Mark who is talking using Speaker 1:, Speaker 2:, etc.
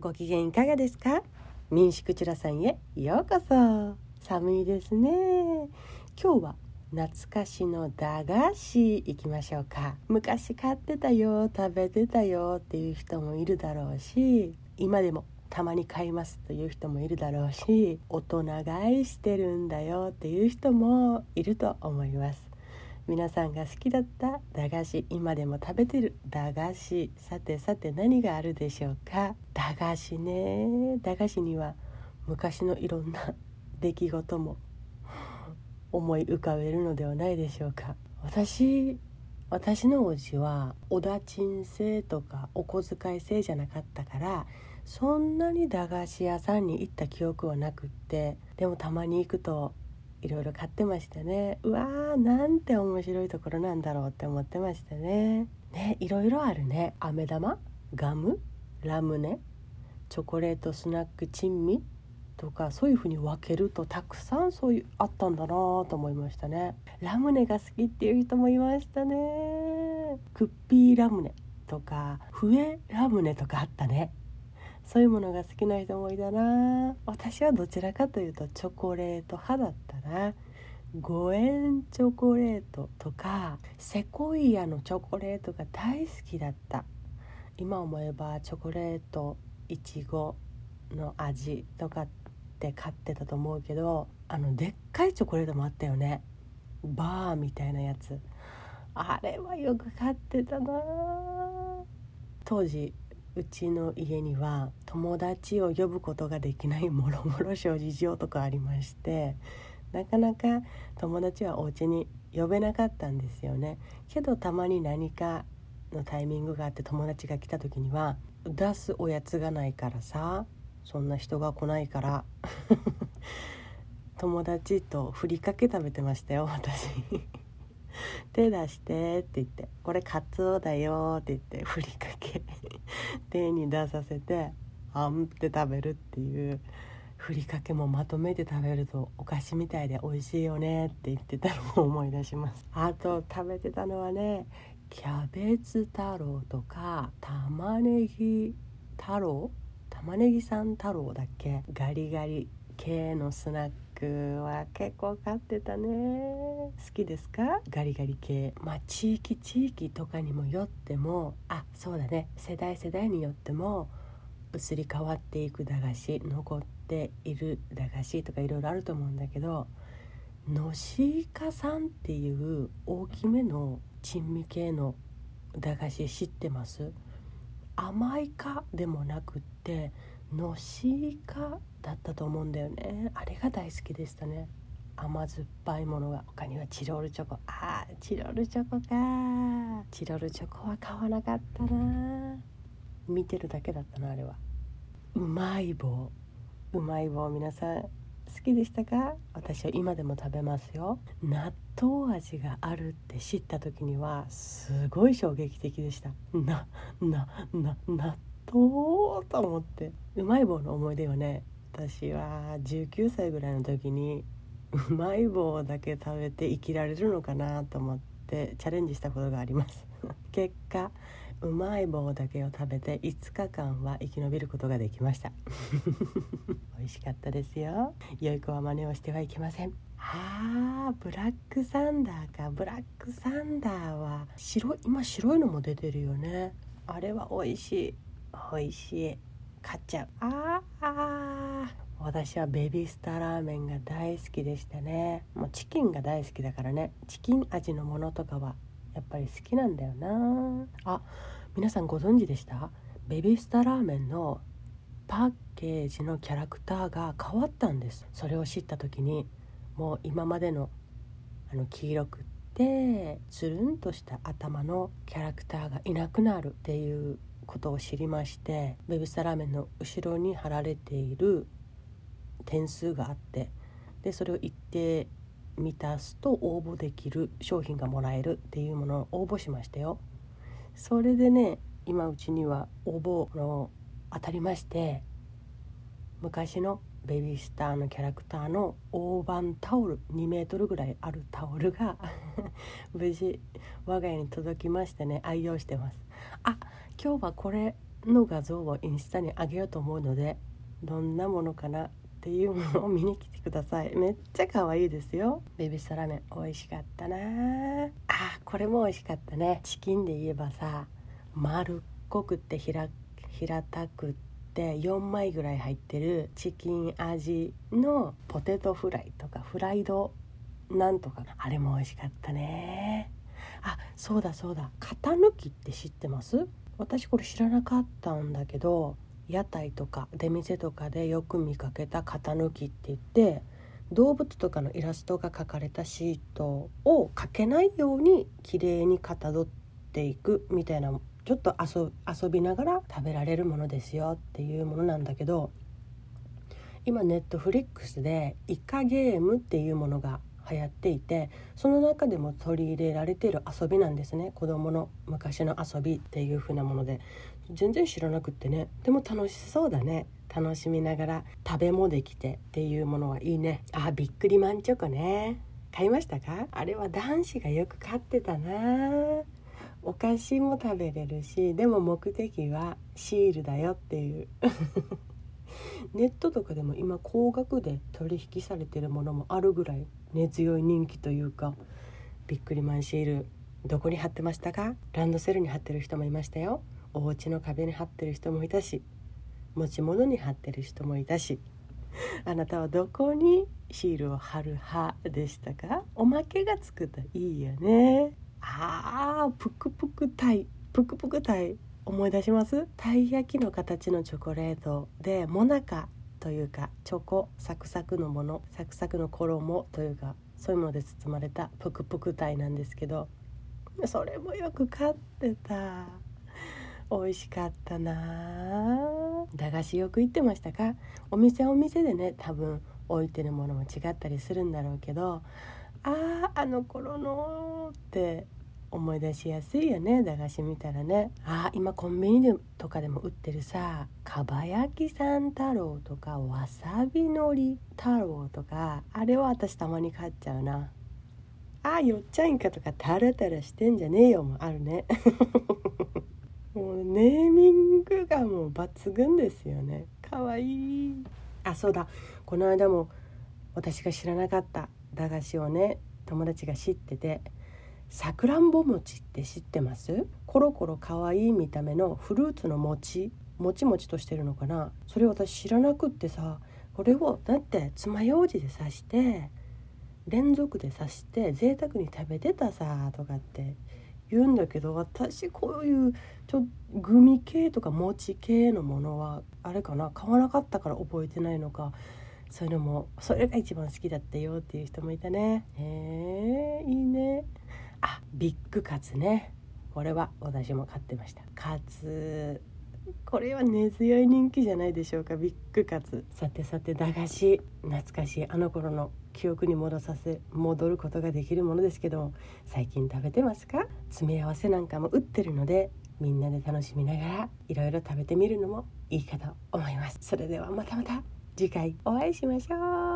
Speaker 1: ご機嫌いかがですか？民宿チュラさんへようこそ。寒いですね。今日は懐かしの駄菓子行きましょうか。昔買ってたよ食べてたよっていう人もいるだろうし今でもたまに買いますという人もいるだろうし大人買いしてるんだよっていう人もいると思います。皆さんが好きだった駄菓子今でも食べてる駄菓子。さてさて何があるでしょうか？駄菓子ね。駄菓子には昔のいろんな 出来事も 思い浮かべるのではないでしょうか？私私のおじはおだちん制とかお小遣い制じゃなかったからそんなに駄菓子屋さんに行った記憶はなくってでもたまに行くといろいろ買ってましたね。うわーなんて面白いところなんだろうって思ってましたね。ねいろいろあるね。飴玉ガムラムネチョコレートスナック珍味とかそういう風に分けるとたくさんそういうあったんだなと思いましたね。ラムネが好きっていう人もいましたね。クッピーラムネとか笛ラムネとかあったね。そういうものが好きな人もいたな。私はどちらかというとチョコレート派だったな。5円チョコレートとかセコイアのチョコレートが大好きだった。今思えばチョコレートいちごの味とかって買ってたと思うけどあのでっかいチョコレートもあったよね。バーみたいなやつ。あれはよく買ってたな。当時うちの家には友達を呼ぶことができないもろもろ諸事情とかありましてなかなか友達はお家に呼べなかったんですよね。けどたまに何かのタイミングがあって友達が来た時には出すおやつがないからさそんな人が来ないから 友達とふりかけ食べてましたよ私。手出してって言ってこれカツオだよって言ってふりかけ。手に出させてあんって食べるっていうふりかけもまとめて食べるとお菓子みたいで美味しいよねって言ってたのを思い出します。あと食べてたのはねキャベツ太郎とか玉ねぎ太郎玉ねぎさん太郎だっけ？ガリガリ系のスナックは結構買ってたね。好きですか？ガリガリ系。まあ地域地域とかにもよってもあそうだね。世代世代によっても移り変わっていく駄菓子残っている駄菓子とかいろいろあると思うんだけどのしいかさんっていう大きめの珍味系の駄菓子知ってます？甘いかでもなくってのしいかだったと思うんだよね。あれが大好きでしたね。甘酸っぱいものが。他にはチロルチョコ。あーチロルチョコか。チロルチョコは買わなかったな。見てるだけだったなあれは。うまい棒。うまい棒皆さん好きでしたか？私は今でも食べますよ。納豆味があるって知った時にはすごい衝撃的でした。ななな納豆と思って。うまい棒の思い出はね。私は19歳ぐらいの時にうまい棒だけ食べて生きられるのかなと思ってチャレンジしたことがあります。結果うまい棒だけを食べて5日間は生き延びることができました。美味しかったですよ。良い子は真似をしてはいけません。あーブラックサンダーか。ブラックサンダーは白い今白いのも出てるよね。あれは美味しい。美味しい。買っちゃう。ああ私はベビースターラーメンが大好きでしたね。もうチキンが大好きだからね。チキン味のものとかはやっぱり好きなんだよな。あ皆さんご存知でした？ベビースターラーメンのパッケージのキャラクターが変わったんです。それを知った時にもう今までのあの黄色くってつるんとした頭のキャラクターがいなくなるっていうことを知りましてベビースターラーメンの後ろに貼られている点数があってでそれを一定満たすと応募できる商品がもらえるっていうものを応募しましたよ。それでね今うちには応募の当たりまして昔のベビースターのキャラクターの大判タオル2メートルぐらいあるタオルが 無事我が家に届きましてね愛用してます。あ今日はこれの画像をインスタに上げようと思うのでどんなものかなっていうものを見に来てください。めっちゃ可愛いですよ。ベビースターラーメン美味しかったなあこれも美味しかったね。チキンで言えばさ丸っこくって平平たくって4枚ぐらい入ってるチキン味のポテトフライとかフライドなんとか。あれも美味しかったね。あそうだそうだ。型抜きって知ってます？私これ知らなかったんだけど屋台とか出店とかでよく見かけた型抜きって言って動物とかのイラストが描かれたシートをかけないように綺麗にかたどっていくみたいなちょっと遊びながら食べられるものですよっていうものなんだけど今ネットフリックスでイカゲームっていうものが流行っていてその中でも取り入れられている遊びなんですね。子どもの昔の遊びっていう風なもので。全然知らなくってね。でも楽しそうだね。楽しみながら食べもできてっていうものはいいね。あびっくりマンチョコね。買いましたか？あれは男子がよく買ってたな。お菓子も食べれるしでも目的はシールだよっていう。ネットとかでも今高額で取引されてるものもあるぐらい根強い人気というかビックリマンシールどこに貼ってましたか？ランドセルに貼ってる人もいましたよ。お家の壁に貼ってる人もいたし持ち物に貼ってる人もいたしあなたはどこにシールを貼る派でしたか？おまけがつくといいよね。あーぷくぷくたいぷくぷくたい思い出します？たい焼きの形のチョコレートでモナカというかチョコサクサクのものサクサクの衣というかそういうもので包まれたぷくぷく体なんですけどそれもよく買ってた。美味しかったな。駄菓子よく行ってましたか？お店お店でね多分置いてるものも違ったりするんだろうけどあああの頃のって思い出しやすいよね。駄菓子見たらね。ああ今コンビニでとかでも売ってるさかば焼きさん太郎とかわさびのり太郎とかあれは私たまに買っちゃうな。あよっちゃいんかとかタラタラしてんじゃねえよもあるね。もうネーミングがもう抜群ですよね。かわいい。あそうだ。この間も私が知らなかった駄菓子をね友達が知っててさくらんぼ餅って知ってます？コロコロかわいい見た目のフルーツの餅。もちもちとしてるのかな？それ私知らなくってさこれをだって爪楊枝で刺して連続で刺して贅沢に食べてたさとかって言うんだけど私こういうちょグミ系とか餅系のものはあれかな？買わなかったから覚えてないのか。そういうのもそれが一番好きだったよっていう人もいたね。へえいいね。あビッグカツね。これは私も買ってました。カツこれは根強い人気じゃないでしょうか。ビッグカツ。さてさて駄菓子。懐かしい。あの頃の記憶に戻させ戻ることができるものですけど最近食べてますか？詰め合わせなんかも売ってるのでみんなで楽しみながらいろいろ食べてみるのもいいかと思います。それではまたまた。次回お会いしましょう。